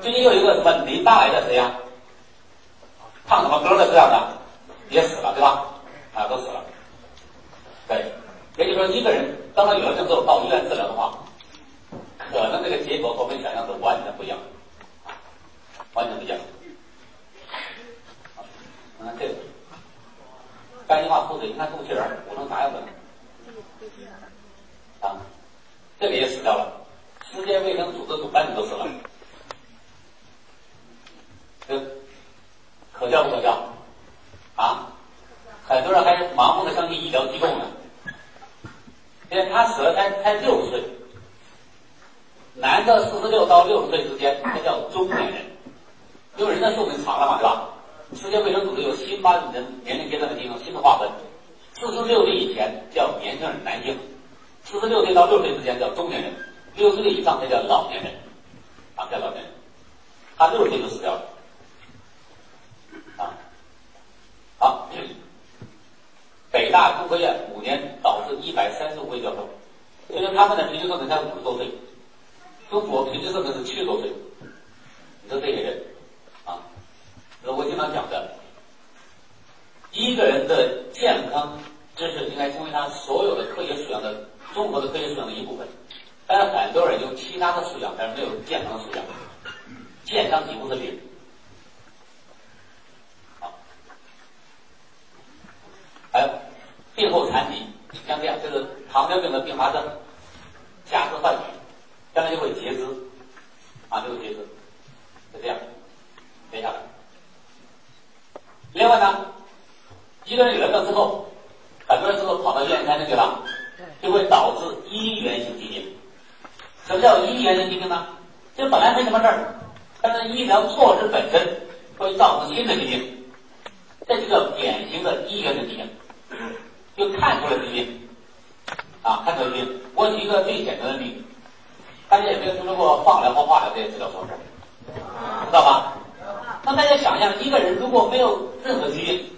最近又一个什么林大癌的谁呀？唱什么歌的这样的也死了，对吧？啊，都死了。对，也就是说，一个人当他有了症之后到医院治疗的话，可能这个结果和我们想象的完全不一样，完全不一样。看这个，肝硬化腹水，你看肚脐眼捂成啥样子？啊，这个也死掉了。世界卫生组织主办人都死了。这可笑不可笑？啊，很多人还盲目的相信医疗机构呢。因为他死了才才六十岁，男的四十六到六十岁之间，他叫中年人，因为人的寿命长了嘛，对吧？世界卫生组织有新把人年龄阶段的进行新的划分，四十六岁以前叫年轻人男性，四十六岁到六十岁之间叫中年人，六十岁以上才叫老年人，啊，叫老年人，他六十岁就死掉了。好，北大中科院五年导致一百三十五位教授，因为他们的平均寿命才五十多岁，中国平均寿命是七十多岁。你说这些人啊，是我经常讲的，一个人的健康知识应该成为他所有的科学素养的综合的科学素养的一部分。但是很多人有其他的素养，但是没有健康的素养，健康几乎是零。还有病后残疾，像这样就是糖尿病的并发症，加之患许，将来就会截肢，啊，就会截肢，就这样，接下来。另外呢，一个人有了病之后，很多人之后跑到医院看病去了，就会导致医源性疾病。什么叫医源性疾病呢？就本来没什么事儿，但是医疗措施本身会造成新的疾病，这就叫典型的医源性疾病。就看出了疾病，啊，看出了疾病。我举一个最简单的例子，大家有没有听说过放疗和化疗这些治疗方式？知道吧？那大家想象，一个人如果没有任何疾病，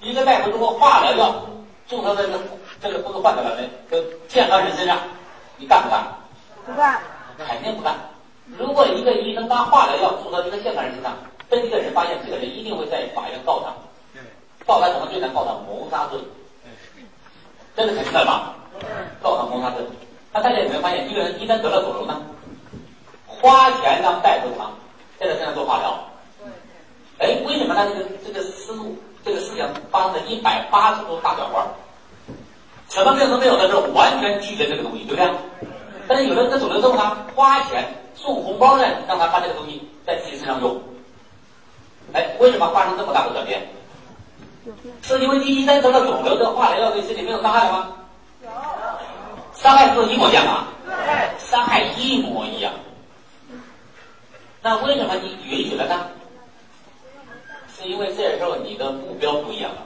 一个大夫如果化疗药注射在这个这个不是患者的这个健康人身上，你干不干？不干。肯定不干。如果一个医生把化疗药注射一个健康人身上，这一个人发现这个人一定会在法院告他。告他什么罪呢？告他谋杀罪，这是肯定的吧？告他谋杀罪。那大家有没有发现，一个人一旦得了肿瘤呢，花钱让大夫他在他身上做化疗？哎，为什么他这个这个思想发生了一百八十度大转弯？什么病都没有的时候，完全拒绝这个东西，对不对？但是有了这个肿瘤之后呢，花钱送红包呢，让他把这个东西在自己身上用。哎，为什么发生这么大的转变？是因为第一，单得了肿瘤，这化疗药对身体没有伤害了吗？有，伤害是一模一样啊？对，伤害一模一样。那为什么你允许了呢？是因为这时候你的目标不一样了。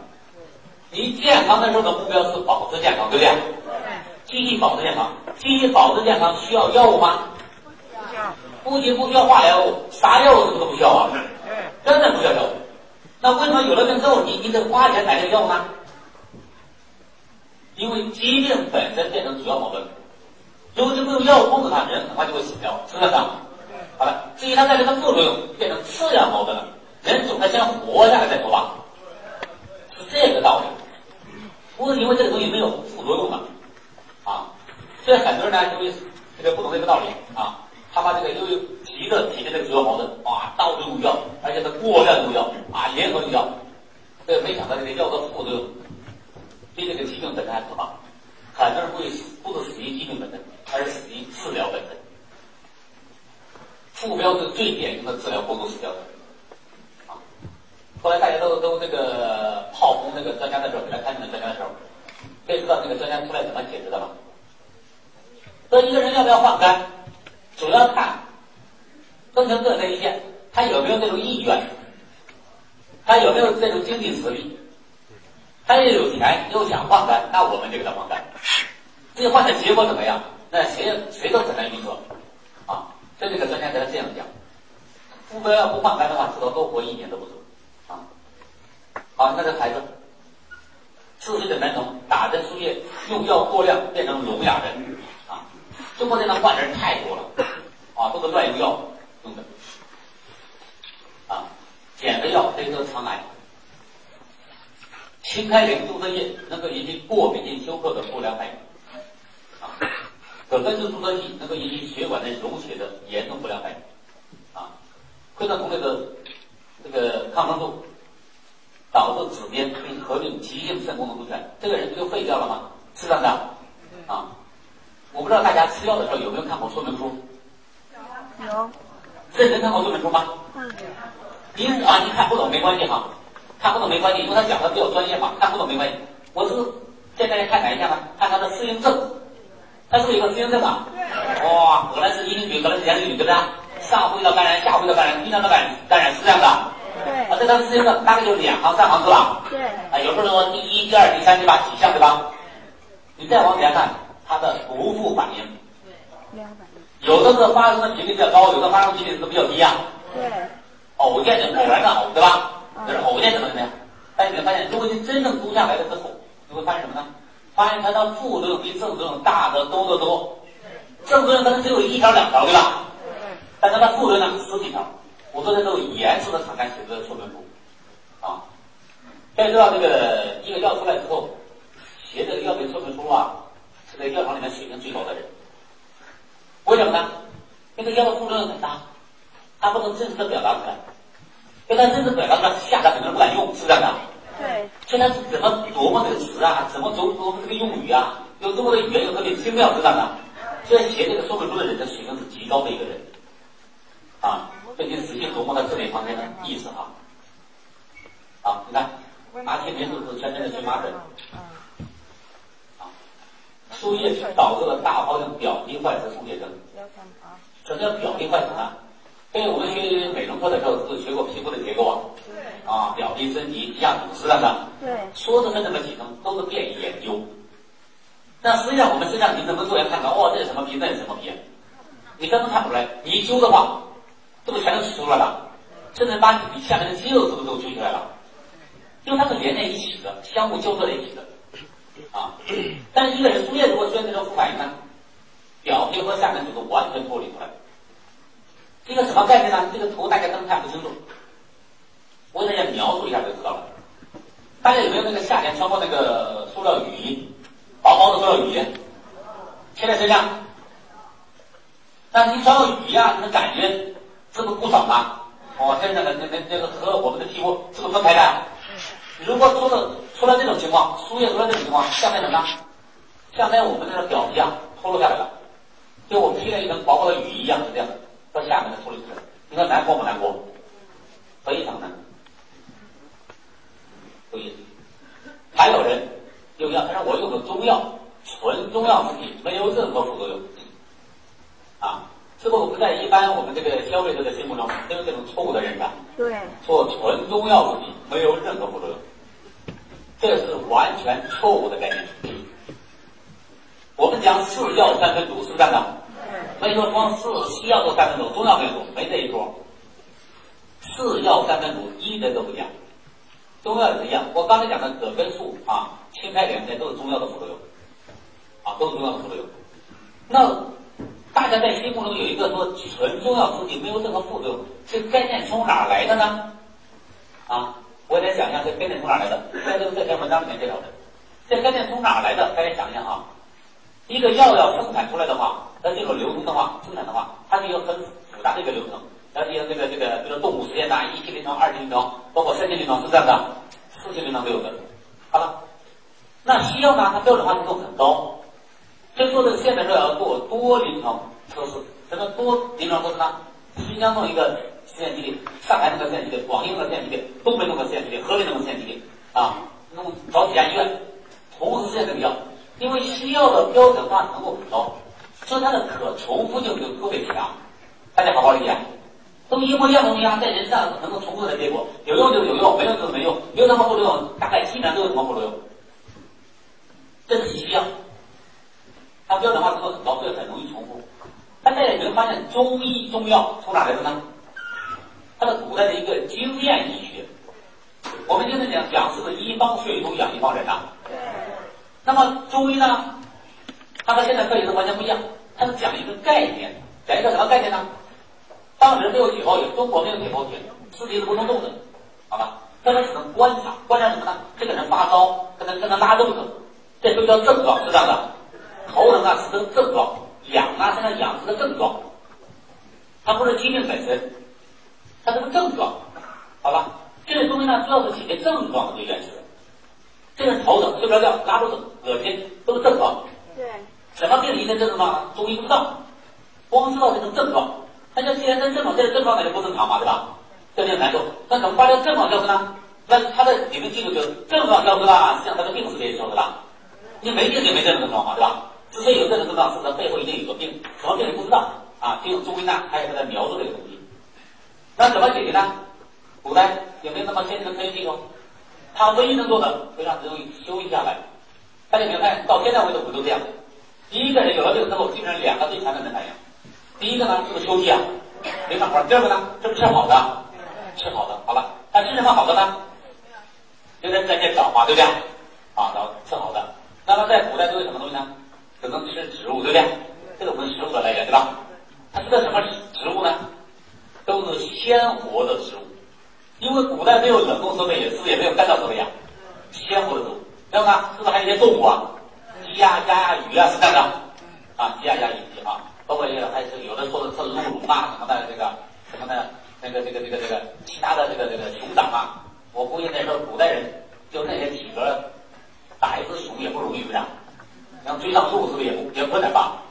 你健康的时候的目标是保持健康，对不对？对。继续保持健康，继续保持健康需要药物吗？不需要。不仅不需要化疗物，啥药物是不是都不需要啊？对。真的不需要药物。那为什么有了病之后，你你得花钱买这个药呢？因为疾病本身变成主要矛盾，如果你不用药物控制它，人很快就会死掉，是不是？好了，至于它带来的副作用变成次要矛盾了，人总该先活下来再说吧，是这个道理。不是因为这个东西没有副作用的，啊，所以很多人呢，因为这个不懂这个道理啊。他把这个由于急着体现这个主要矛盾，啊，到处用药，而且是过量用药，啊，联合用药，这没想到这个药的副作用比这个疾病本身还可怕。很多人会，不是死于疾病本身，而是死于治疗本身。副标是最典型的治疗过度死掉的。后来大家都都这个炮轰那个专家的时候，给他看病的专家的时候，可以知道那个专家出来怎么解释的吗？说一个人要不要换肝？主要看分成个人意见，他有没有这种意愿，他有没有这种经济实力，他又有钱又想换肝，那我们就给他换肝。这换的结果怎么样，那谁谁都很难预测啊。所以这个专家跟他这样讲：，副标要不换肝的话，至少多活一年都不足。好，那个孩子四岁的男童打针输液，用药过量，变成聋哑人。啊中国这样的患者太多了，啊，都是乱用药，用的。啊，减肥药可以得肠癌。清开灵注射液能够引起过敏性休克的不良反应。啊，可根氏注射剂能够引起血管内溶血的严重不良反应。啊，溃断同类的这个抗生素导致指边并合并急性肾功能不全，这个人不就废掉了吗？是这样的。啊，我不知道大家吃药的时候有没有看过说明书？有。认真看过说明书吗？嗯。您啊，您看不懂没关系哈。看不懂没关系，因为他讲的比较专业嘛，看不懂没关系。我是建议大家看哪一项呢？看他的适应症，他是不是有个适应症啊？哇，可能是阴虚，可能是阳虚，对不对？上呼吸道感染，下呼吸道感染，阴道的感感染是这样的。对。啊，这个适应症大概就两行三行是吧？对。啊，有时候说第一、第二、第三、对吧几项对吧？你再往底下看，它的不复反应。对。有的是发生的频率比较高，有的发生频率是比较低啊。对。偶见的偶然的偶，对吧？就是偶见怎么怎么样？但是你会发现，如果你真正读下来了之后，你会发现什么呢？发现它的副作用比正作用大得多得多。正作用可能只有一条两条，对吧？但它的副作用呢十几条。我说的都严肃的敞开写的说明书啊。大家知道这个一个药出来之后，写这个药品说明书啊，是在药厂里面水平最高的人。为什么呢？那个药的副作用很大，他不能真实的表达出来。跟他真实表达出来，下载很多人不敢用，是这样的。对。现在是怎么琢磨这个词啊？怎么琢琢磨这个用语啊？有这么多语言，有特别精妙，是这样的。所以写这个说明书的人的水平是极高的一个人。啊，并且仔细琢磨他字里行间的意思啊。啊，你看，拿铁名字是全身的荨麻疹。啊，输液导致了大包性表皮坏死输液症。什么叫表皮坏死呢？因为我们学美容课的时候是学过皮肤的结构啊，啊，表皮、真皮、皮下组织等等。对。说是分这么几层，都是便于研究。但实际上，我们身上你怎么做也看到，哦，这是什么皮，那是什么皮，你根本看不出来。你一揪的话，是不是全都取出来了？甚至把你下面的肌肉是不是都揪出来了？因为它是连在一起的，相互交错在一起的。啊，但是一个人输液如果出现这种副反应呢，表皮和下面组织完全脱离出来。这个什么概念呢？这个图大家可能看不清楚，我给大家描述一下就知道了。大家有没有那个夏天穿过那个塑料雨衣，薄薄的塑料雨衣，贴在身上？但是你穿过雨衣啊，你的感觉是不是不爽吗？哦，天那个那那那个和我们的皮肤是不是分开的？如果出了出了这种情况，输液出了这种情况，下面怎么？下面我们这个表皮啊脱落下来了，就我披了一层薄薄的雨衣一样，是这样的。到下面的处理出来，你说难过不难过？非常难。注意，还有人用药，他说我用的中药，纯中药制剂，没有任何副作用。啊，这个不在一般我们这个消费者的心目中都有这种错误的认识。对。说纯中药制剂没有任何副作用，这是完全错误的概念。我们讲四药三分毒，是不是这样的？所以说光是西药做三分毒，中药没有毒，没这一说。四药三分毒，一点都不假。中药也是一样，我刚才讲的葛根素啊、清开两些都是中药的副作用，啊，都是中药的副作用。那大家在心目中有一个说纯中药制剂没有任何副作用，这个概念从哪来的呢？啊，我再讲一下这概念从哪来的，在这个这篇文章里面介绍的。这概念从哪来的？大家想一下啊。一个药要生产出来的话，它这个流程的话，生产的话，它是一个很复杂的一个流程。像这个这个这个，比如动物实验呐，一期临床、二期临床，包括三期临床是这样的，四期临床都有的。好了，那西药呢，它标准化程度很高，所以说这个现在说要做多临床测试。什么多临床测试呢？新疆弄一个实验基地，上海弄个实验基地，广西弄个实验基地，东北弄个实验基地，河北弄个实验基地，啊，弄找几家医院同时实验这个药。因为西药的标准化程度很高，所以它的可重复性就特别强。大家好好理解，都一模一样的东西，在人上能够重复的结果，有用就有用，没用就是没用，没有什么副作用？大概基本上都有什么副作用？这是西药，它标准化程度很高，所以很容易重复。但大家有没有发现，中医中药从哪来的呢？它的古代的一个经验医学。我们经常讲讲是不是一方水土养一方人啊？那么中医呢？它和现在科学是完全不一样，它是讲一个概念，讲一个什么概念呢？当时没有解剖学，中国没有解剖学，尸体是不能动的，好吧？但是只能观察，观察什么呢？这个人发烧，跟他跟他拉肚子，这都叫症状，是这样的。头疼啊是个症状，痒啊身上痒是个症状，它不是疾病本身，它是个症状，好吧？这个中医呢主要是解决症状的这个原始。这个人头疼、睡不着觉、拉肚子、恶心，都是症状。对。什么病引起症状？中医不知道，光知道这种症状。那就既然是症状，这个症状那就不正常嘛，对吧？这就难受。那怎么把这个症状消失呢？那他的理论记录就是症状消失了，实际上他的病是没消失了。你没病就没这种症状嘛，对吧？之所以有这种症状，是他背后一定有个病，什么病你不知道啊？就用中医呢，还有他在描述这个东西。那怎么解决呢？古代有没有那么先进的科学技术？他唯一能做的，会让这东西休息下来。大家没有看，到现在为止，我们都这样。第一个人有了病之后，基本上两个最常见的反应。第一个呢，是不是休息啊？没干活。第二个呢，是不是吃好的？吃好的，好了。他吃什么好的呢？就在在这找嘛，对不对？啊，找吃好的。那么在古代都有什么东西呢？只能吃植物，对不对？这个我们食物的来源，对吧？它吃的什么植物呢？都是鲜活的植物。因为古代没有冷冻设备，也是也没有干燥设备啊？鲜活的植物，然后呢，是不是还有一些动物啊？鸡呀、鸭呀、鱼啊，是这样的啊？鸡呀、鸭、鱼啊，包括一些还是有的说的是鹿茸啊什么的，这个什么的，那个这个这个这个其他的这个这个熊掌啊。我估计那时候古代人就那些体格，打一只熊也不容易，是不是？想追上鹿是不是也不也困难吧？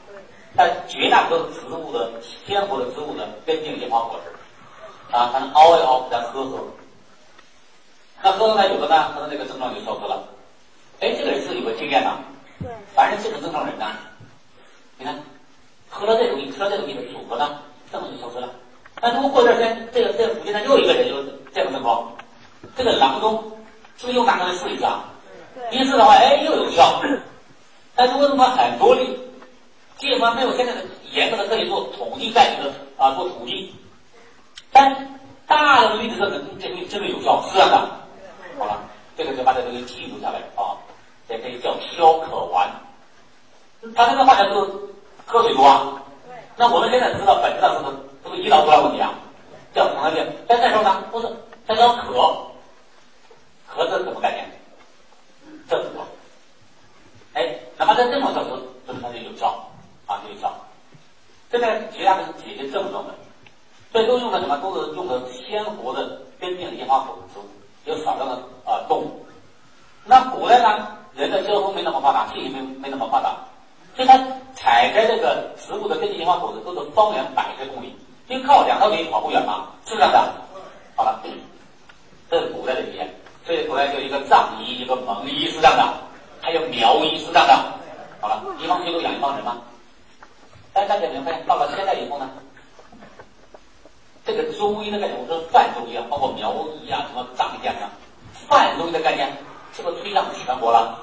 但绝大多数植物的鲜活的植物的根茎叶花果实。啊，它能熬一熬，再喝喝。那喝了呢，有的呢，他的那个症状就消失了。哎，这个人是有个经验呐。对。凡是这种症状人呢，你看，喝了这东西，吃了这东西的组合呢，症状就消失了。那如果过段时间，这个这个附近呢又一个人有这种症状，这个郎中是不是又拿过来试一下？对。一试的话，哎，又有效。但是为什么很多例，基本上没有现在的严格的可以做统计概率的啊，做统计。但大的例子证明这东西真的有效，是这样的。好了，这个就把这个记录下来啊，这可以叫消渴丸。他这个化学是喝水多啊？那我们现在知道本质上是不是胰岛出了问题啊？叫糖尿病。但那时候呢，不是，他叫渴，渴是什么概念？症状。哎，那么这症状消失，说明它就有效啊，就有效。这个绝大部分解决症状的。所以都用的什么？都是用的鲜活的根茎叶花果植物，有少量的啊动物。那古代呢，人的交通没那么发达，信息没没那么发达，所以他采摘这个植物的根茎叶花果子都是方圆百十公里，就靠两条腿跑不远嘛，是不是这样的。好了，这是古代的语言。所以古代就一个藏医，一个蒙医，是这样的，还有苗医，是这样的。好了，一方水土养一方人嘛。但大家没有发现，到了现在以后呢？这个中医的概念，我说泛中医啊，包括苗医啊，什么藏医啊，泛中医的概念是不是推向全国了？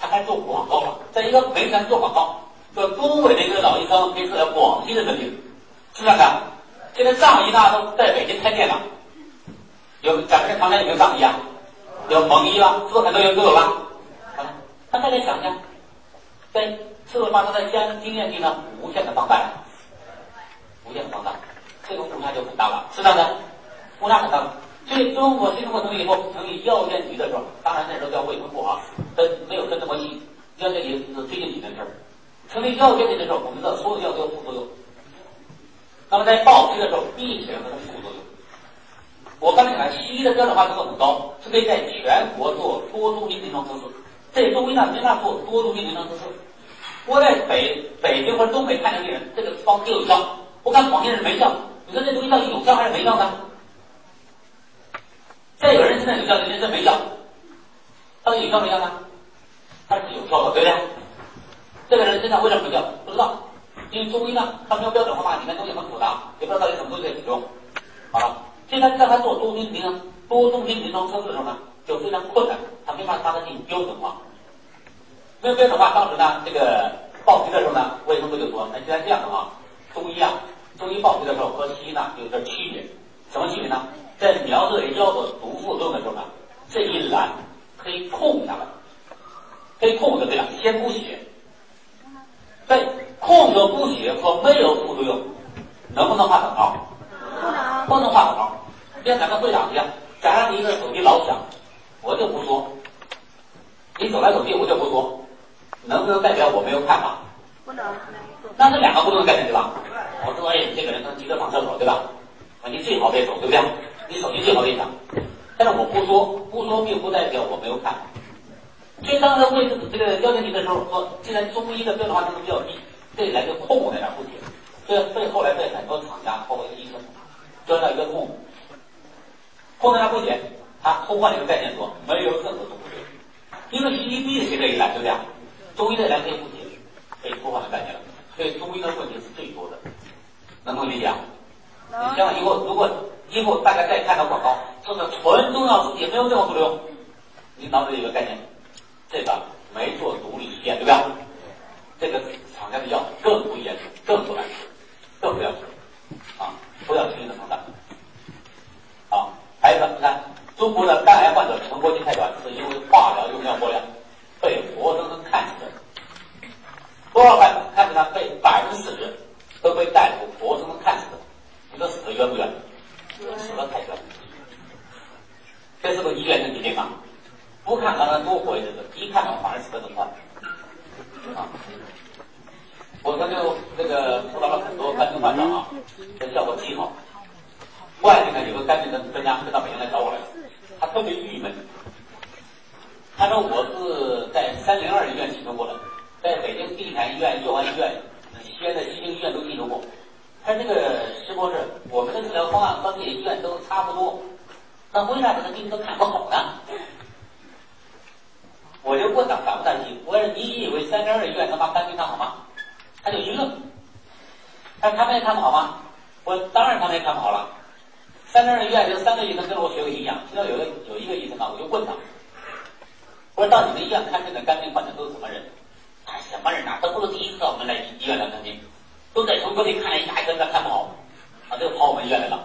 他开做广告了，在一个媒体上做广告，说东北的一个老医生可以治疗广西的疾病，是这样的。现在藏医呢都在北京开店了，有咱们这旁边有没有藏医啊？有蒙医了，是不是很多人都有了？那大家想想，在是不是发生在将经验地呢无限的放大，无限的放大。这个误差就很大了，是这样的，误差很大。所以中国新中国成立以后成立药监局的时候，当然那时候叫卫生部啊，跟没有分这么细。药监局是最近几年事儿。成立药监局的时候，我们知道所有药都有副作用。那么在报批的时候，必选择副作用。我刚才讲了，西医的标准化程度很高，是可以在全国做多中心临床测试。在中医呢，没法做多中心临床测试。我在北北京或者东北看的病人，这个方都有效。我看广西人没效。你说这东西到底有效还是没效呢？再有人现在有效，有人真没效，到底有效没效呢？他是有效的，对不对？这个人身上为什么没效？不知道，因为中医呢，它没有标准化嘛，里面东西很复杂，也不知道到底什么东西在使用。好了，现在让他做多中心临床、多中心临床测试的时候呢，就非常困难，他没法把它进行标准化。没有标准化，当时呢，这个报批的时候呢，卫生部就说：“那既然这样的话，中医啊。”中医报批的时候和西医呢有点区别，什么区别呢？在描述药的毒副作用的时候呢，这一栏可以空下来，可以空着这样，先不写。在空着不写和没有副作用，能不能画等号？不能画等号，像咱们会长一样，假如你一个手机老响，我就不说，你走来走去我就不说，能不能代表我没有看法？不能。那是两个不同的概念，对吧？我说，哎，这个人能急着上厕所，对吧？啊，你最好别走，对不对？你手机最好别响。但是我不说，不说并不代表我没有看法。所以当时问这个邀请你的时候说，既然中医的标准化程度比较低，这里来个空在那不解，所以被后来被很多厂家包括医生钻到一个空，空在那不解，他偷换了一个概念说没有任何中医，因为西医逼着谁这一来，对不对？中医这来可以不解，被偷换了概念了。所以中医的问题是最多的，能不能理解？你想想以后，如果以后大家再看到广告，说是纯中药也，没有任何副作用，你脑子里有个概念，这个没做独立实验，对不对？这个厂家的药更不严肃，更不安全，更不要吃啊！不要轻易的上当。好，还有一个，你看中国的肝癌患者成活期太短，是因为化疗用药过量，被活生生看死的。多少患者看着他被百分之四十都被大夫活生生看死的，你说死的冤不冤？死的太冤。这是个医院的疾病啊？不看让他多活一阵子，一看反而死的更快。啊，我们就这个辅导了很多肝病患者啊，这效果极好。外地呢有个肝病的专家就到北京来找我来了，他特别郁闷。他说我是在三零二医院进修过的。在北京地坛医院、佑安医院、西安的西京医院都进修过。他这个石博士，我们的治疗方案和这些医院都差不多，那为啥这个病都看不好呢？我就问他担不担心？我说你以为三零二医院能把肝病看好吗？他就一愣。他说他们也看不好吗？我当然他们也看不好了。三零二医院有三个医生跟我学过营养，其中有个有一个医生啊，我就问他，我说到你们医院看病的肝病患者都是什么人？哎，什么人呐？都不是第一次到我们来医院来看病，都在从隔壁看了一下，真的看不好，啊，就跑我们医院来了。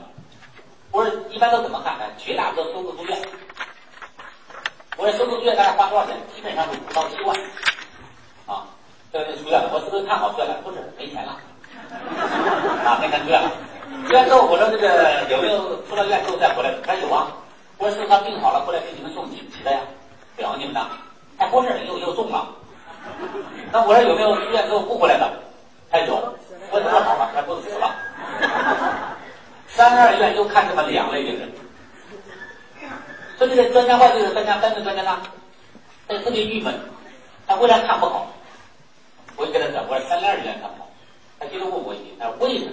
我说一般都怎么看呢？绝大多数收入住院。我说收入住院大概花多少钱？基本上是五到七万。啊，这个出院了，我是不是看好出院了？不是，没钱了。啊，没钱出院了。出院之后，我说这个有没有出了院之后再回来？他说有啊。我说是不是他病好了过来给你们送锦旗的呀？表扬你们的。哎，不是，又又中了。那我说有没有出院之后不回来的？他有，我怎么好了？他不是死了。三十二院就看这么两类病人，说这个专家号就是专家，三个专家呢，他特别郁闷，他为啥看不好？我就跟他讲，我说三零二医院看不好，他接着问我一句，他说为什么？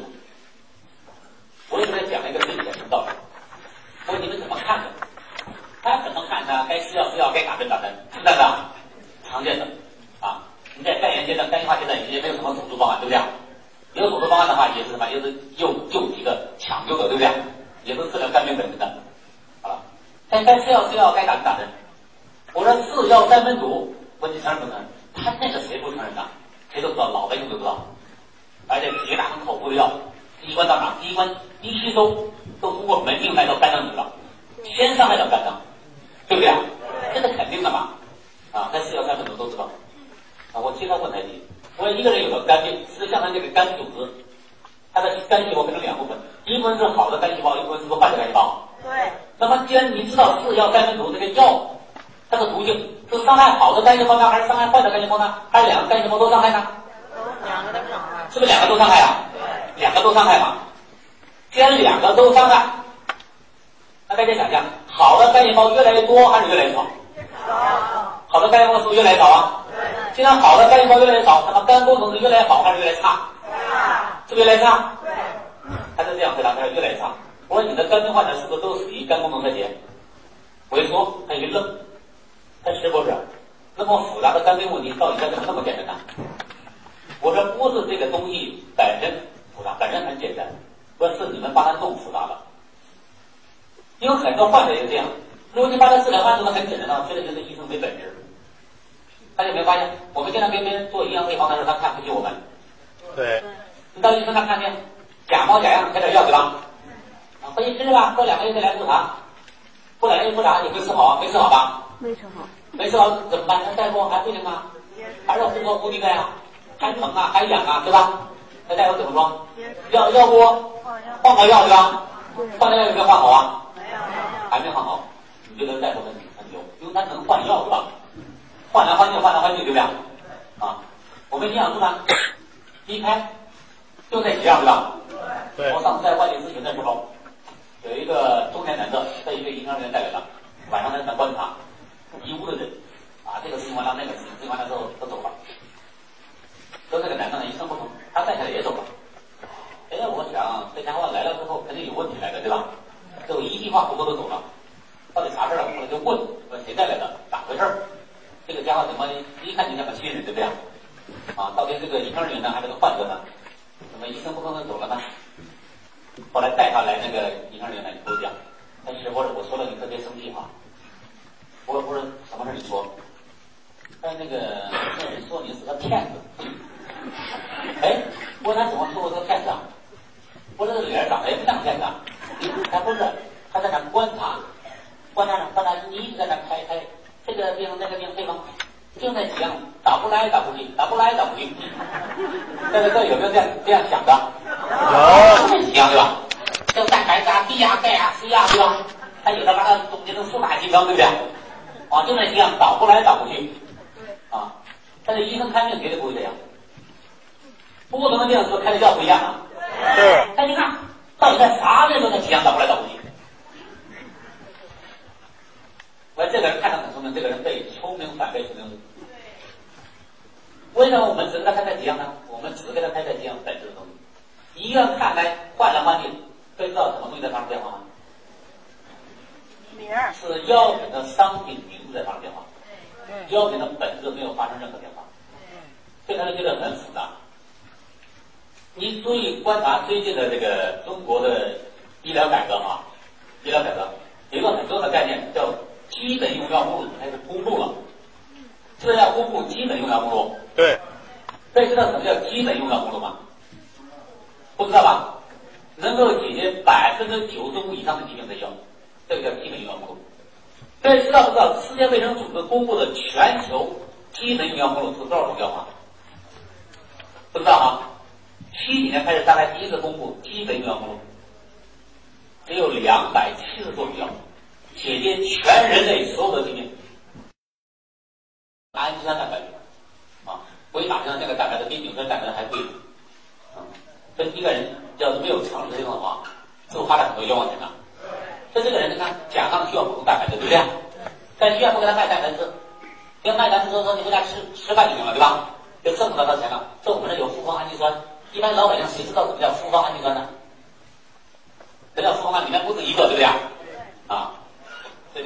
我也给他讲了一个最简单的道理，我说你们怎么看的？他怎么看呢？该吃药吃药，该打针打针，是不是？常见的啊。你在肝炎阶段、肝硬化阶段也没有什么手术方案，对不对？有手术方案的话，也是什么？也是又救一个、抢救的，对不对？也是治疗肝病本身的。好了，该该吃药吃药，该打针打针。我说四药三分毒，问你承认不承认？他那个谁不承认的？谁都知道，老百姓都知道。而且绝大部分口服的药，第一关到哪？第一关一吸收都通过门静脉到肝脏去了，先伤害到肝脏，对不对啊？这是肯定的嘛？啊，在四药三分毒都知道。啊我经常问他一句：我说一个人有了肝病，实际上他这个肝组织，他的肝细胞分成两部分，一部分是好的肝细胞，一部分是坏的肝细胞。对。那么既然你知道四药三分毒这个药，它的途径是伤害好的肝细胞呢，还是伤害坏的肝细胞呢？还是两个肝细胞都伤害呢？两个都伤害。是不是两个都伤害啊？对。两个都伤害嘛？既然两个都伤害，那大家想想，好的肝细胞越来越多还是越来越少？少。好的肝细胞是不是越来越少啊？既然好的肝细胞越来越少，那么肝功能是越来越好还是越来越差？是不是越来越差？对。他是这样回答，他说越来越差。我说你的肝病患者是不是都属于肝功能衰竭？我一说，他一愣，他是不是？那么复杂的肝病问题到底该怎么那么简单呢？我说不是这个东西本身复杂，本身很简单，说是你们把他弄复杂了。因为很多患者也是这样，如果你把他治疗方案做的很简单的话，觉得就是医生没本事。大家有没有发现，我们经常跟别人做营养配方的时候，他看不起我们。对。你到医生那看病，假模假样开点药对吧？啊，回去吃吧，过两个月再来复查。过两个月复查，你会吃好没吃好吧？没吃好。没吃好怎么办？那大夫还不行吗，还是呼喝呼地钙啊，还疼啊，还痒啊，对吧？那大夫怎么说？要要不换个药对吧？换药有没有换好啊？没有，还没换好，你就能再说很很久，因为它能换药对吧？换来换去，换来换去，对不对？啊，我们营养素呢，一开就这几样，对吧？对我上次在外地咨询的时候，有一个中年男的被一个营养人员带来了，晚上在那观察，一屋的人，啊，这个事情完了，那个事情，事情完了之后都走了。说这个男的呢一声不吭，他带下来也走了。哎，我想这家伙来了之后肯定有问题来的，对吧？结果一句话不多的走了，到底啥事儿啊？后来就问，说谁带来的？咋回事儿？这个家伙怎么一看就像个新人，对不对？啊，到底这个医生人员呢，还是个患者呢？怎么一声不吭的走了呢？后来带他来那个医生人员呢，就讲，哎，师傅，我说了你特别生气哈。我说不是什么事你说？但那个那人说你是个骗子。哎，我说他怎么说我是个骗子啊？我说这脸长得也不像骗子啊。他不是，他在那观察，观察呢，观察你一直在那开开这个病那个病对吗？就那几样，打不来打不进，打不来打不进。在这这有没有这样这样想的？有这几样对吧？这个蛋白质啊、B 啊、钙啊、C 啊，对吧？还有的把它总结成四大金刚，对不对？啊，就那几样倒不来倒不去。啊，但是医生看病绝对不会这样。不同的病是不是开的药不一样啊。是但你看，到底在啥地方那几样倒不来倒不去？我这个人看着很聪明，这个人被聪明反被聪明误。为什么我们只给他开这几样呢？我们只给他开这几样本质的东西。医院看来换来换去，会知道什么东西在发生变化吗？名儿，是药品的商品名字在发生变化，药品的本质没有发生任何变化，所以他就觉得很复杂。你注意观察最近的这个中国的医疗改革啊，医疗改革有一个很重要的概念叫基本用药目录，开始公布了，这要公布基本用药目录。对，大家知道什么叫基本用药目录吗？不知道吧？能够解决百分之九十五以上的疾病的药，这个叫基本用药目录。大家知道不知道世界卫生组织公布的全球基本用药目录是多少种药吗？不知道啊？七几年开始，大概第一次公布基本用药目录，只有两百七十多种药，解决全人类所有的疾病。氨基酸蛋白啊，维打上这个蛋白质比纽崔蛋白质还贵。啊，这一个人要是没有常识用的话，是不是花了很多冤枉钱呢？这这个人你看，甲方需要补充蛋白质，对不对？在医院不给他卖蛋白质，给他卖蛋白质之后，你回家吃吃饭就行了，对吧？就挣不到他钱了。这我们这有复方氨基酸，一般老百姓谁知道什么叫复方氨基酸呢？什么叫复方胺里面不止一个，对不对？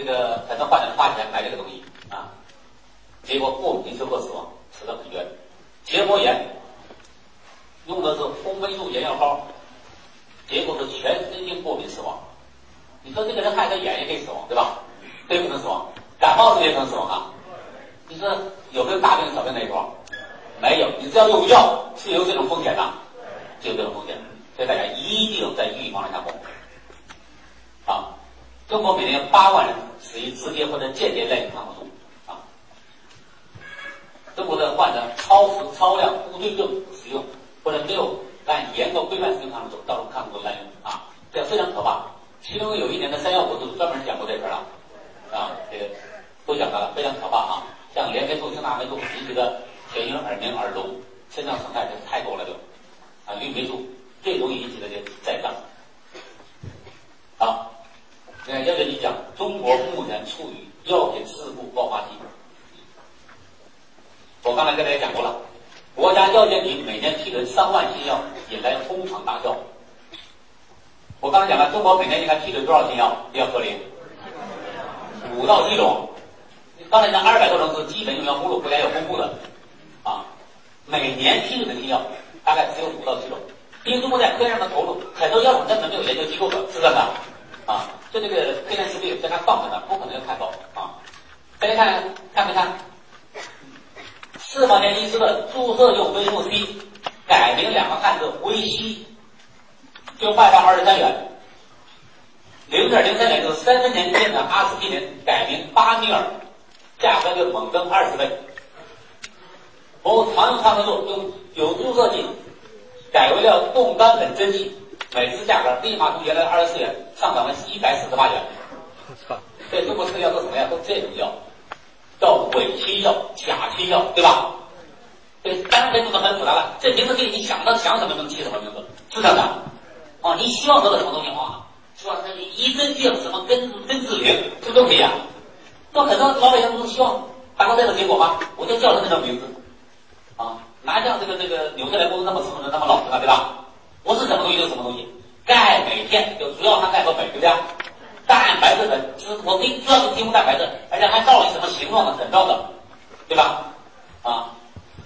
这个很多患者花钱买这个东西啊，结果过敏休克死亡，死得很冤。结膜炎用的是红霉素眼药膏，结果是全身性过敏死亡。你说这个人害个眼也可以死亡，对吧？对不能死亡，感冒是也可能死亡啊。你说有没有大病小病那一说？没有，你只要用药是有这种风险的，就有这种风险，所以大家一定在预防上下功夫啊。中国每年八万人死于直接或者间接滥用抗生素啊。中国的患者超时、超量、不对症使用，或者没有按严格规范使用抗生素，造成抗生素滥用啊，这非常可怕。其中有一年的三幺五就专门讲过这事儿了，啊，这个都讲到了，非常可怕啊。像链霉素、兴大霉素引起的眩晕、耳鸣、耳聋、肾脏损害这太多了就，啊，氯霉素最容易引起的就是再障。好，那要跟你讲，中国目前处于药品事故爆发期。我刚才跟大家讲过了，国家药监局每年批准上万新药，引来哄堂大笑。我刚才讲了，中国每年应该批准多少新药比较合理？五到七种。刚才那二百多种是基本用药目录，国家要公布的啊。每年批准的新药大概只有五到七种，因为中国在科研上的投入，很多药种根本没有研究机构的，是真的啊。就这个科研实力在那放着呢，不可能太高啊。大家看看没看？四毛钱一支的注射用维生素 C，改名两个汉字维 C，就卖到二十三元。零点零三元就是三分钱一片的阿司匹林改名巴尼尔，价格就猛增二十倍。某常用抗生素用有注射剂改为了冻干粉针剂，每次价格立马从原来的二十四元上涨为一百四十八元。在，中国吃的药都什么呀？都这种药，叫伪清药、假清药，对吧？对，当然这种的很复杂了。这名字可以你想到想什么能起什么名字，是这样的。哦，你希望得到什么东西啊？希望它一针见什么根根治灵，这都可以啊。那很多老百姓都希望达到这个结果吗？我就叫他那个名字啊，哪像这个这个留下来不是那么诚实、那么老实了，对吧？我是什么东西就什么东西，钙镁片就主要含钙和镁，对不对啊？蛋白质粉是我给主要是提供蛋白质，而且还告诉你什么形状的、怎着的，对吧？啊，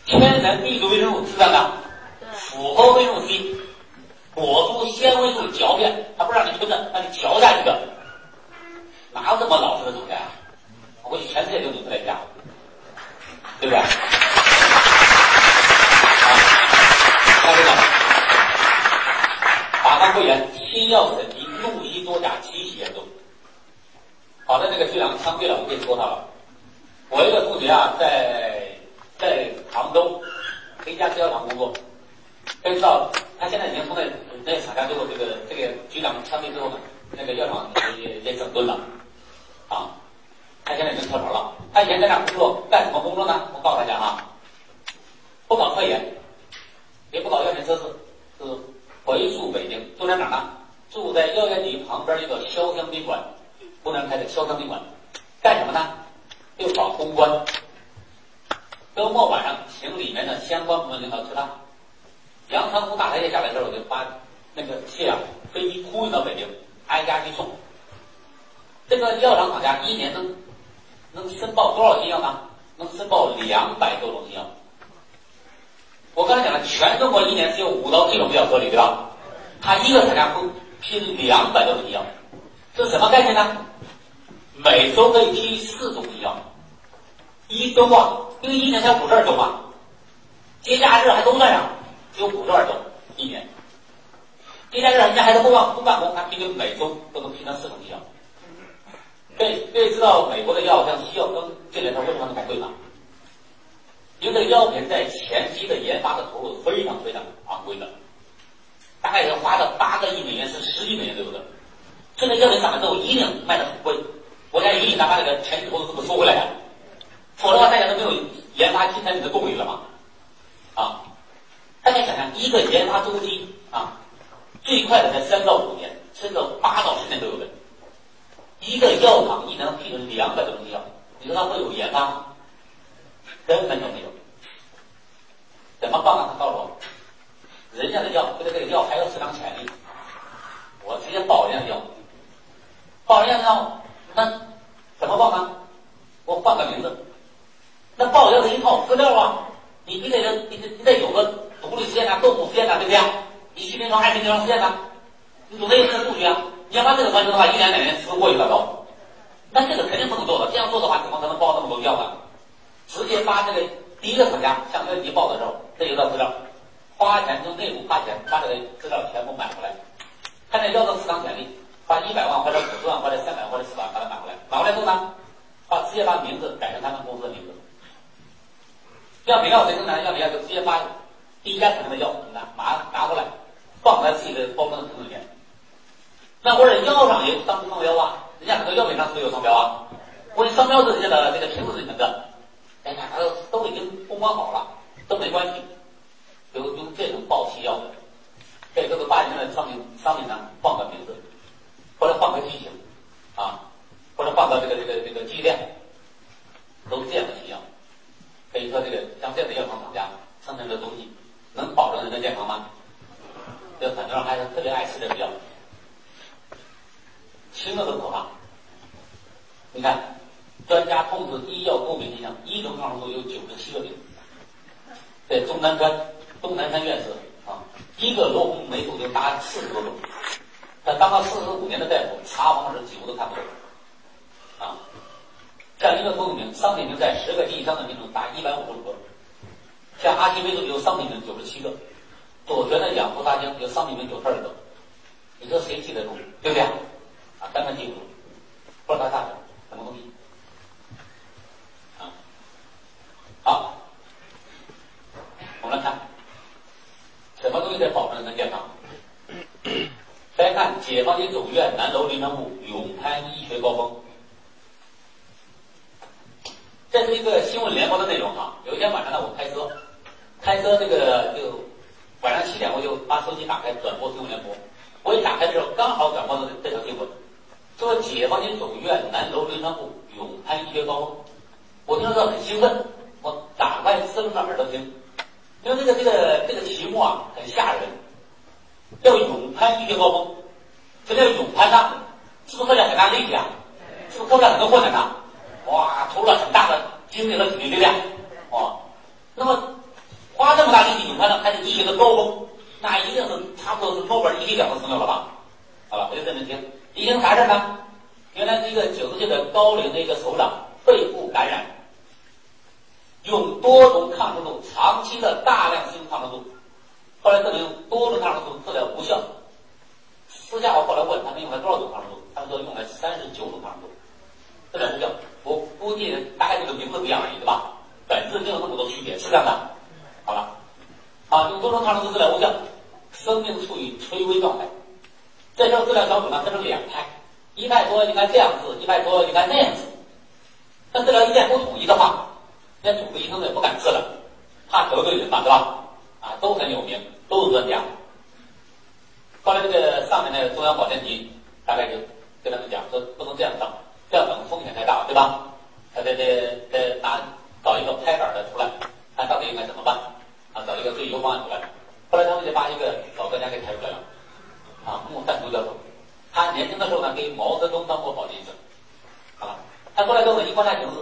天然地质维生素是这样的，复合维生素 C，果蔬纤维素嚼片，它不让你吞的，让你嚼下去的，哪有这么老实的东西啊？我估计全世界就你们在家，对不对？啊，下这个，法官会员新药审批怒医作假七起严重。好的，这个局长枪毙了，我跟你说他了。我一个同学啊，在在杭州一家制药厂工作，大家知道他现在已经从那那厂家最后这个这个局长枪毙之后呢，那个药厂也也整顿了，啊，他现在已经跳槽了。他以前在那工作干什么工作呢？我告诉大家啊，不搞科研，也不搞药品测试，是回住北京，住在哪呢？住在药监局旁边一个潇湘宾馆。湖南开的潇湘宾馆，干什么呢？就搞公关。周末晚上请里面的相关部门领导吃饭。杨长湖大台阶下来之后，就把那个蟹啊飞机空运到北京，挨家去送。这个药厂厂家一年能能申报多少剂药呢？能申报两百多种药。全中国一年只有五到七种比较合理，对吧？他一个厂家会批两百多种新药，这什么概念呢？每周可以批四种医药，一周啊，因为一年才五十二周嘛，节假日还都算上，只有五十二周一年。节假日人家还是不办不办公，他平均每周都能批上四种医药。各位各位知道美国的药像西药跟这两天为什么那么贵吗？因为这个药品在前期的研发的投入非常非常昂贵的，大概要花到八个亿美元，是十亿美元左右的。这个药品上来之后，一定卖的很贵。国家一定得把这个前期投资这么收回来呀，否则的话大家都没有研发新产品的动力了嘛。啊，大家想想，一个研发周期啊，最快的才三到五年，甚至八到十年都有的。一个药厂一年能批准两百多种药，你说它会有研发吗？根本就没有。怎么办呢？他告诉我，人家的药为了这个药还有市场潜力，我直接报人家的药，报人家的药。那怎么报呢？我换个名字。那报要是一套资料啊，你你得你得你得有个独立实验啊，动物实验啊，对不对？你去临床、二期临床实验呢，你总得有这个数据啊。你要把这个完成的话，一年两年是不是过去了？都？那这个肯定不能做的。这样做的话，怎么可能报那么多药呢？直接发这个第一个厂家向院级报的时候，这有套资料，花钱从内部花钱把这个资料全部买回来，看这药的市场潜力。花一百万或者五十万或者三百或者四百把它买回来，买回来之后呢，把直接把名字改成他们公司的名字。要品药谁生产？药品药就直接发第一家产的药拿拿拿过来，放在自己的包装的瓶子里面。那或者药上也有商标啊，人家很多药品上是不是有商标啊？我商标是人家的这个瓶子里面的，哎呀，都都已经公关好了，都没关系。有用这种报期药的，给这个把人家的商品商品上换个名字。或者换个机型，啊，或者换个这个这个这个机链，都是这样的需要。可以说，这个像这样的药厂厂家生产的东西，能保证人的健康吗？这很多人还是特别爱吃这个药，轻的都可怕。你看，专家通知医药过敏现象，一种抗生素有九十七个病。在钟南山，钟南山院士啊，一个罗红霉素就达四十多种。他当了四十五年的大夫，查房时几乎都看不懂。啊，像一个过敏，商品名在十个及以上的品种达一百五十个，像阿奇霉素有商品名九十七个，左旋的氧氟沙星有商品名九十二个，你说谁记得住？对不对？啊，根本记不住，不知道它大小，什么东西？啊，好，我们来看，什么东西在保证人的健康？南楼临床部勇攀医学高峰。这是一个新闻联播的内容哈。有一天晚上呢，我开车，开车这个就晚上七点，我就把手机打开转播新闻联播。我一打开的时候，刚好转播的这条新闻，说解放军总医院南楼临床部勇攀医学高峰。我听了之后很兴奋，我打开侧着耳朵听，因为这个这个这个题目啊很吓人，叫勇攀医学高峰。这叫勇攀呐，是不是费了很大力气啊？是不是付了很多困难呐？哇，投了很大的精力和体力力量，哦，那么花这么大力气，你看到它是医学的高峰，那一定是差不多是诺贝尔医学奖的成就了吧？好了，我就认真听，一听啥事呢？原来是一个九十岁的高龄的一个首长肺部感染，用多种抗生素长期的大量使用抗生素，后来证明多种抗生素治疗无效。私下我后来问他们用了多少种抗生素，他们说用了三十九种抗生素，治疗无效。我估计大概这个名字不一样而已，对吧？本质没有那么多好了，啊，用多种抗生素治疗无效，生命处于垂危状态。在这时候治疗小组呢分成两派，一派说应该这样治，一派说应该那样治。但治疗意见不统一的话，那主治医生也不敢治了，怕得罪人嘛，对吧？啊，都很有名，都是专家。后来这个上面那个中央保健局大概就跟他们讲说，不能这样整。这样等风险太大，对吧？他得得得拿找一个拍板的出来，看到底应该怎么办啊？找一个最优方案出来。后来他们就把一个老专家给抬出来了，啊，穆赞都教授。他年轻的时候呢，给毛泽东当过保健医生，啊，他过来之后一观察形势，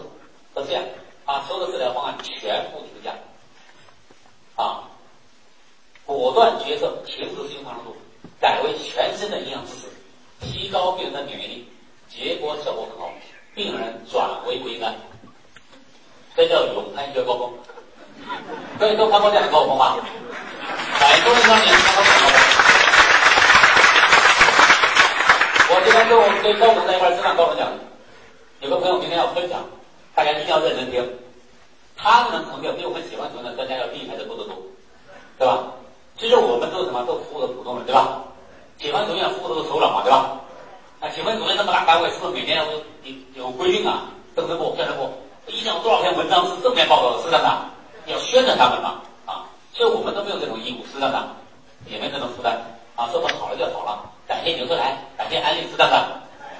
说这样，把所有的治疗方案全部停下，啊，果断决策停止使用抗生素，改为全身的营养支持，提高病人的免疫力。结果效果很好，病人转危为安，这叫勇攀学高峰。各位都看过这样的高峰吧？很多人当年看过这样的高峰。我今天跟我们跟高总在一块吃饭，高总讲，有个朋友明天要分享，大家一定要认真听。他们的成就比我们喜欢什么的专家要厉害的多得多，对吧？其实我们都是什么？都服务的普通人，对吧？解放军院服务的都是首长嘛，对吧？啊，解放主任那么大单位，是不是每天要有有规定啊？政治部、宣传部一定要多少篇文章是正面报道的，是这样的，要宣传他们嘛？啊，所以我们都没有这种义务，是这样的，也没这种负担啊。说我好了就好了，感谢牛车来，感谢安利，是这样的，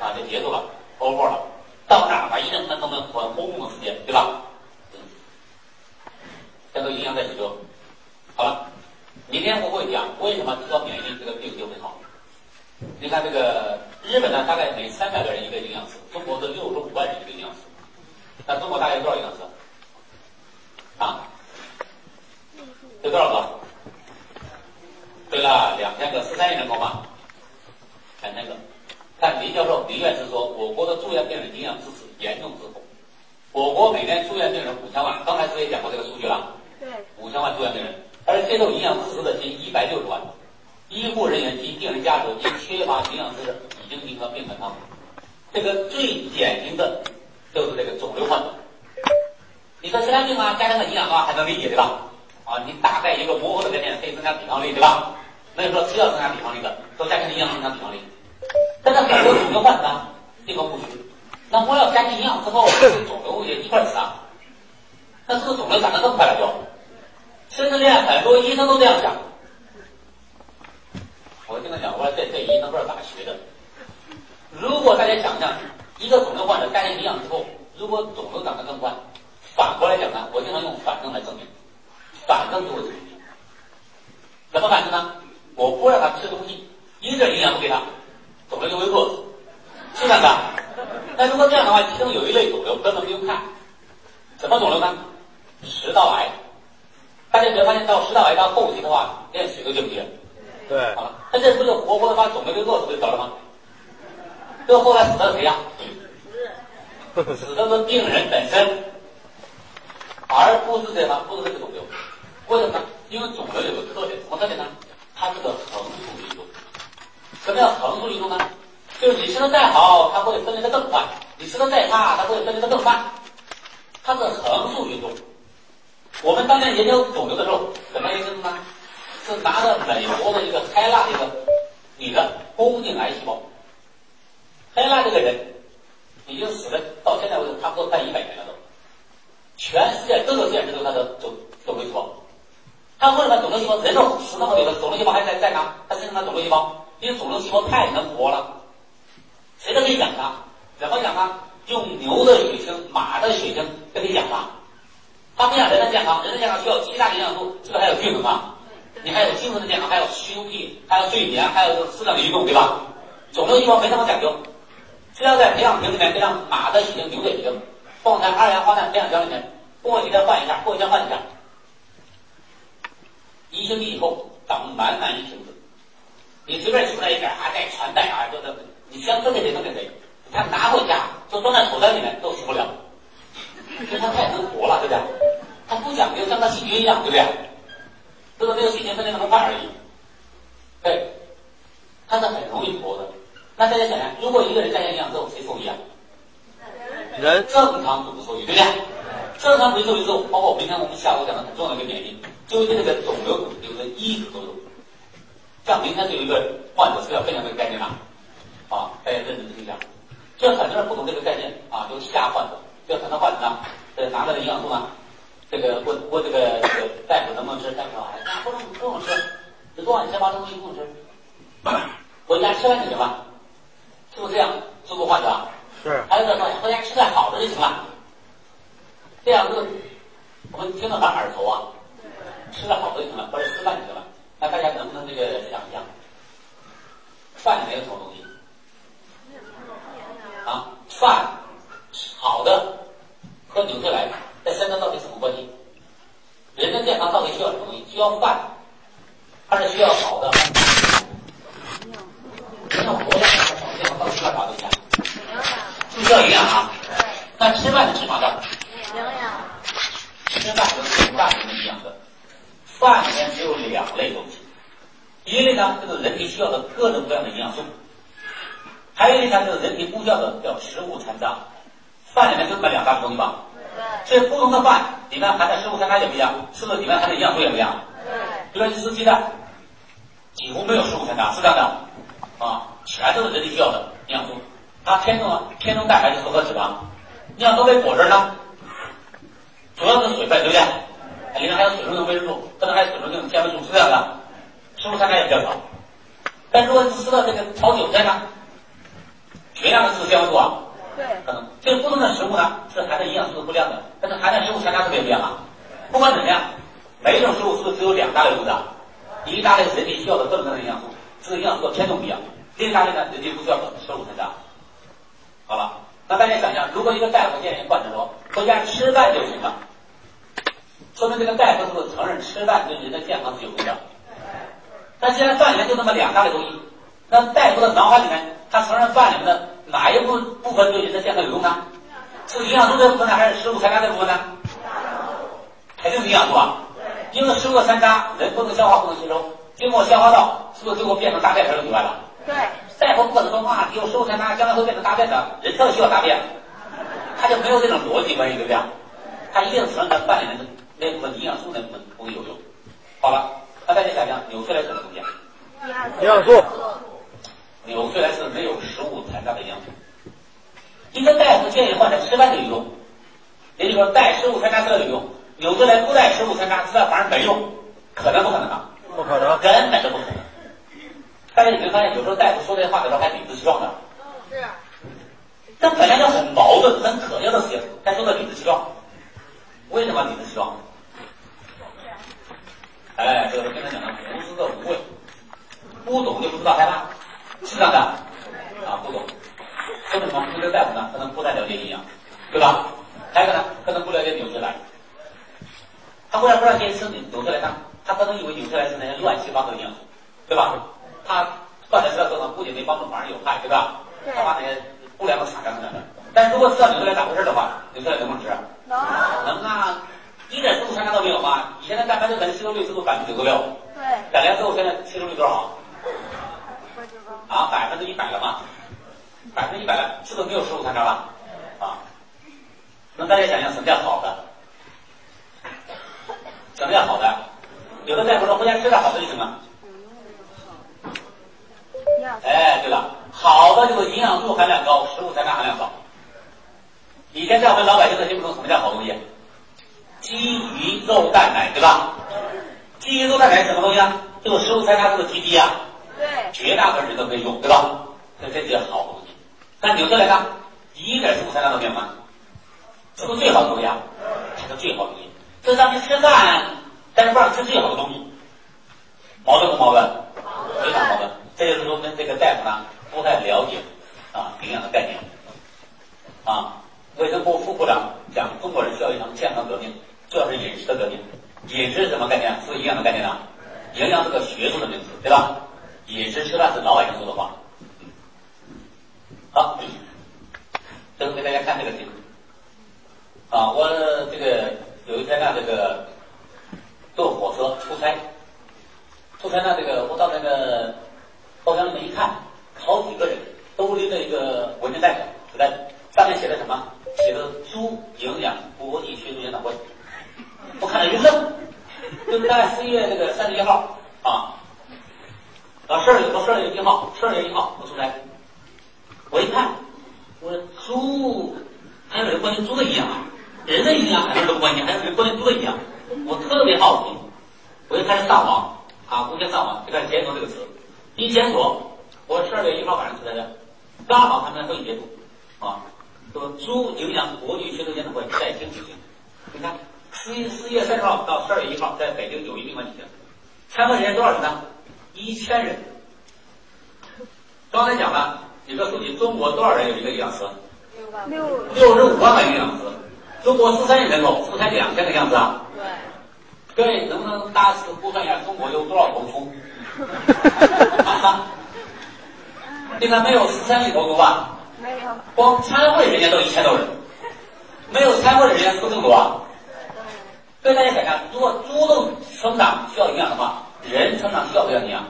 啊，就结束了，over 了。到那儿把一定能弄得很轰动的时间，对吧？嗯，这都影响在许多。好了，明天我会讲为什么提高免疫力，这个病就会好。你看这个日本呢，大概每三百个人一个营养师，中国是六十五万人一个营养师。那中国大概有多少营养师？啊？有多少个？对了，两千个，十三亿人口嘛，两千个。看林教授、林院士说，我国的住院病人营养支持严重滞后。我国每年住院病人五千万，刚才不是也讲过这个数据了？对。五千万住院病人，而接受营养支持的仅一百六十万。医护人员及病人家属因缺乏营养知识，已经影响病很康。这个最典型的就是这个肿瘤患者。你说其他病啊，加上个营养的话还能理解对吧？啊，你大概一个模糊的概念可以增加抵抗力对吧？没有说吃药增加抵抗力的，都加进营养增加抵抗力。但是很多肿瘤患者这个不虚，那我要加进营养之后，肿瘤也一块死啊？那是不是肿瘤长得更快了就？甚至连很多医生都这样想。跟他讲，我说这这医生不知道咋学的。如果大家想象一个肿瘤患者加进营养之后，如果肿瘤长得更快，反过来讲呢，我经常用反证来证明，反证就会成立。怎么反证呢？我不让他吃东西，一点营养不给他，肿瘤就会饿死，是这样的。那如果这样的话，其中有一类肿瘤根本不用看，什么肿瘤呢？食道癌。大家有没有发现到食道癌到后期的话，连水都进不去。对，好了，那这不就活活的把肿瘤给饿死就得了吗？这后来死的谁呀？死的是病人本身，而不是这么不是这个肿瘤。为什么？因为肿瘤有个特点，什么特点呢？它是个横竖运动。什么叫横竖运动呢？就是你吃的再好，它会分裂的更快；你吃的再差，它会分裂的更慢。它是横竖运动。我们当年研究肿瘤的时候，怎么研究的呢？是拿着美国的一个开蜡的一个女的宫颈癌细胞开蜡这个人已经死了到现在为止差不多快一百年了都。全世界各个县城都她的肿瘤细胞他为什么肿瘤细胞人都死那么久了肿瘤细胞还在在呢他身上的肿瘤细胞因为肿瘤细胞太能活了。谁都可以养它怎么养它用牛的血清马的血清跟你养它，它不像人的健康人的健康需要七大营养素是不是还有均衡啊你还有精神的健康，还有休息，还有睡眠，还有适当的运动，对吧？肿瘤细胞没那么讲究，只要在培养瓶里面培养马的血清、牛的血，放在二氧化碳培养箱里面，过几天换一下，过几天换一下。一星期以后长满满一瓶子，你随便取出来一点，还带传带啊，就是你想分给谁分给谁。他拿回家就装在口袋里面都死不了，因为他太能活了，对不对？他不讲究，像那细菌一样，对不对？这个没有细菌分裂那么快而已。对，它是很容易活的。那大家想想，如果一个人在营养之后，谁受益啊？人正常组织受益，对不对？正常组织受益之后，包括明天我们下午讲的很重要的一个免疫，就对这个肿瘤有着抑制作用。像明天就有一个患者是要分享这个概念了，啊，大家认真听一下。这很多人不懂这个概念啊，就吓患者，就很多患者呢，这拿到的营养素呢，这个问问这个这个大夫能不能吃，大夫说哎，那不能不用吃，这多少千八东西不能吃，回家吃饭就行了，是不是这样？做过患者？是。还有的说回家吃点好的就行了，这样子我们听着很耳熟啊，吃点好的就行了，或者吃饭就行了。那大家能不能这个想一想，饭里面有什么东西？啊，饭好的和纽崔莱这三者到底什么关系？人的健康到底需要什么东西？需要饭，还是需要好的？人要活着，还是健康到底需要啥东西啊？是需要营养啊。那吃饭是吃啥的？营养。吃饭是很大的营养的。饭里面只有两类东西，一类呢就是人体需要的各种各样的营养素。还有一类呢就是人体不需要的叫食物残渣，饭里面就这么两大东西吧。对。这不同的饭里面含的食物残渣也不一样，是不是里面含的营养素也不一样？如说你吃鸡蛋，几乎没有食物残渣，是这样的，啊，全都是人体需要的营养素。它偏重了偏重蛋白质和脂肪。你像作为果汁呢，主要是水分，对不对？里面还有水溶性维生素，可能还有水溶性纤维素，是这样的，食物残渣也比较少。但如果你吃到这个炒韭菜呢？全量的是纤维素啊，对，可能这个不同的食物呢是含的营养素是不一样的，但是含的食物残渣特别不一样啊？不管怎么样，每一种食物是不是只有两大类物质啊？一大类是人体需要的各种各样的营养素，这个营养素的偏重不一样；另一大类呢，人体不需要的食物残渣。好了，那大家想想，如果一个大夫建议患者说回家吃饭就行了，说明这个大夫是不是承认吃饭对人的健康是有用的？但既然饭里面就那么两大类东西，那大夫的脑海里面。他承认饭里面的哪一部部分对人的健康有用呢？是营养素这部分呢，还是食物残渣这部分呢？肯定是营养素啊！因为食物的残渣人不能消化，不能吸收，经过消化道，是不是最后变成大便成体外了？对。大夫不可能说啊，有食物残渣将来会变成大便的，人特需要大便，他就没有这种逻辑关系，对不对？他一定承认饭里面的那部分营养素那部分不会有用。好了，那大家想想，纽崔莱什么东西？营养素。纽崔莱是没有食物残渣的营养素。一个大夫建议患者吃饭就有用，也就是说带食物残渣都要有用。纽崔莱不带食物残渣吃了反而没用，可能不可能啊？不可能，根本就不可能。大家有没有发现，有时候大夫说这些话的时候还理直气壮的？是。啊。但本来就很矛盾、很可笑的事情，还说的理直气壮。为什么理直气壮？哎，这个跟他讲的无知的无畏，不懂就不知道害怕。是这样的啊，不懂，说明什么？这个大夫呢，可能不太了解营养，对吧？还有呢，可能不了解纽崔莱。他为啥不让别人吃纽崔莱呢？他可能以为纽崔莱是那些乱七八糟的营养素，对吧？他断食的时候呢，不仅没帮助，反而有害，对吧？他把那些不良的产生出来了。但是如果知道纽崔莱咋回事的话，纽崔莱能不能吃？能。能啊，一点食物残渣都没有吗？以前的蛋白质粉吸收率是不是百分之九十六？对。改良之后，现在吸收率多少？啊，百分之一百了嘛？百分之一百了，是不是没有食物残渣了？啊，那大家想想什么叫好的？什么叫好的？有的大夫说回家吃点好的就行了。哎，对了，好的就是营养素含量高，食物残渣含量少。以前在我们老百姓的心目中，什么叫好东西？鸡、鱼、肉。蛋奶，对吧？鸡鱼、肉蛋奶什么东西啊？这个食物参加这个基地啊，对，绝大部分人都可以用，对吧？这这些好东西。那纽特来看，一点食物参加都没有吗？这是最好的东西啊，这是最好的这让你吃饭，但是不让吃最好的东西，矛盾不矛盾？非常矛盾。这就是说明这个大夫呢不太了解啊营养的概念啊。卫生部副部长讲，中国人需要一场健康革命，主要是饮食的革命。饮食是什么概念？是营养的概念呢？营养是个学术的名词，对吧？饮食吃饭是老百姓说的话。好，这是给大家看这个题啊，我这个有一天呢，这个坐火车出差，出差呢，这个我到那个包厢里面一看，好几个人都拎着一个文件袋，就在上面写的什么？写的猪营养国际学术研讨会。我看了一愣，就是在十一月这个三十一号啊，啊十二月到十二月一号，十二月一号我出差，我一看，我说猪还有人关心猪的营养啊，人的营养很多人都关心，还有人关心猪的营养，我特别好奇，我就开始上网啊，无线上网就开始检索这个词，一检索，我十二月一号晚上出来的，刚好他们会议结束啊，说猪营养国际学术研讨会在京举行，你看。十一十一月三十号到十二月一号，在北京友谊宾馆举行。参会人员多少人呢？一千人。刚才讲了，几个数据：中国多少人有一个营养师？六六十五万个营养师。中国十三亿人口，是不是才两千个样子啊？对。各位能不能大致估算一下，中国有多少头猪？你看没有十三亿头猪吧？没有。光参会人员都一千多人，没有参会的人员不这么多啊？所以大家想想，如果猪都生长需要营养的话，人成长需要不要营养？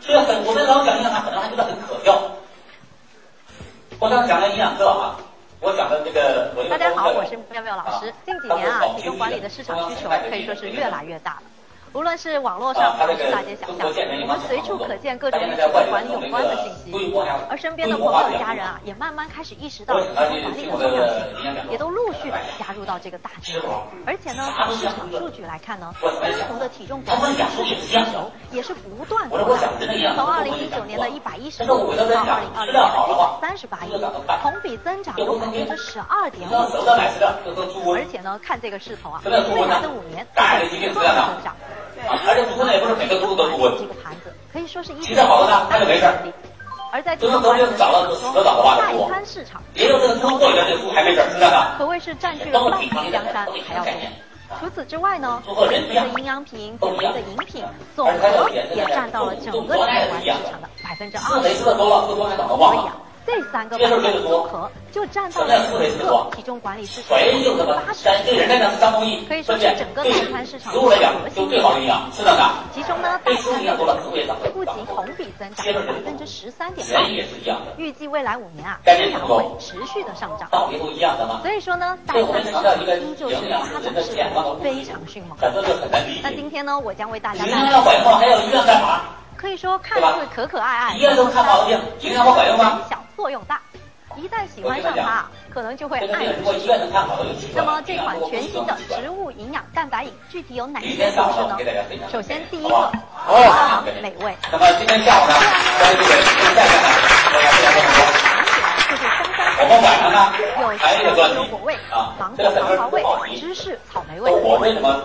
所以很我们老讲营养，他可能还觉得很可笑。我刚讲了营养课啊，我讲的这个，我大家好，我是妙妙老师。近几年啊，体重管理的市场需求可以说是越来越大了。无论是网络上还是大街小巷，我们随处可见各种与管理有关的信息。而身边的朋友、家人啊，也慢慢开始意识到体重管理的重要性，也都陆续的加入到这个大军中。而且呢，从市场数据来看呢，单从的体重管理需求也是不断扩大。从二零一九年的一百一十五亿到二零二零年的一百三十八亿，同比增长有百分之十二点五。而且呢，看这个势头啊，未来的五年会不断的增长。而且猪呢也不是每个猪都猪这个盘子可以说是一吃的好的呢，那就没事儿。而在就是昨天找了死的早的话市场，也有这个猪过一段这猪还没事？可谓是占据了半壁江山还要多。除此之外呢，我们的营养品、减肥的饮品总和也占到了整个体管市场的百分之二十。所以啊。这三个板块组合就占到了整个体重管理市场的八十。可以说是整个大餐市场的核心。其中呢，大餐的不仅同比增长百分之十三点八，预计未来五年啊，仍然会持续的上涨。所以说呢，大餐的市场依旧是发展势头非常迅猛。那今天呢，我将为大家带来。可以说看似可可爱爱，小作用大。一旦喜欢上它，可能就会爱不释手。那么这款全新的植物营养蛋白饮具体有哪些特质呢？首先第一个，非常美味。那么今天下午呢，关于这个再看看，大家不要就是香香口感，有香油果味、芒果桃桃味、芝士草莓味。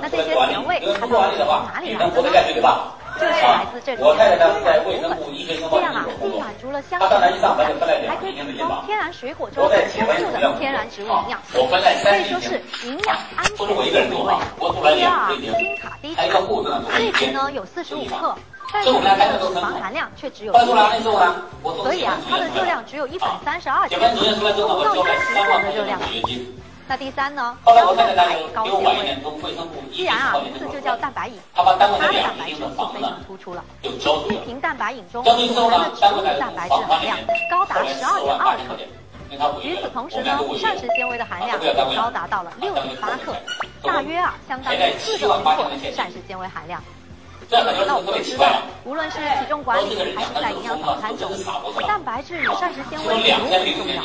那这些甜味它到底从哪里来的呢？就是来自这里的天然果粉，这样啊，既满足了香甜的口感，还可以提供天然水果中丰富的天然植物营养，可以说是营养安全美味。第二，金卡低脂，这瓶呢有四十五克，但是里面的脂肪含量却只有一点多，所以啊，它的热量只有一百三十二卡，不到一十克的热量。那第三呢？高蛋白高纤维。既然啊，名字就叫蛋白饮，它的蛋白质就非常突出了。一瓶蛋白饮中所含的植物蛋白质含量高达十二点二克。与此同时呢，膳食纤维的含量高达到了六点八克，大约啊相当于四个苹果的膳食纤维含量。那我们都知道，无论是体重管理还是在营养早餐中，蛋白质与膳食纤维都很重要。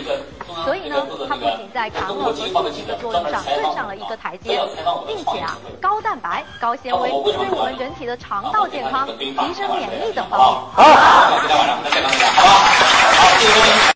所以呢，它不仅在抗饿和促进的作用上更上了一个台阶，并且啊，高蛋白、高纤维对我们人体的肠道健康、提升免疫等方面。好，今天晚上再见大家，好？好，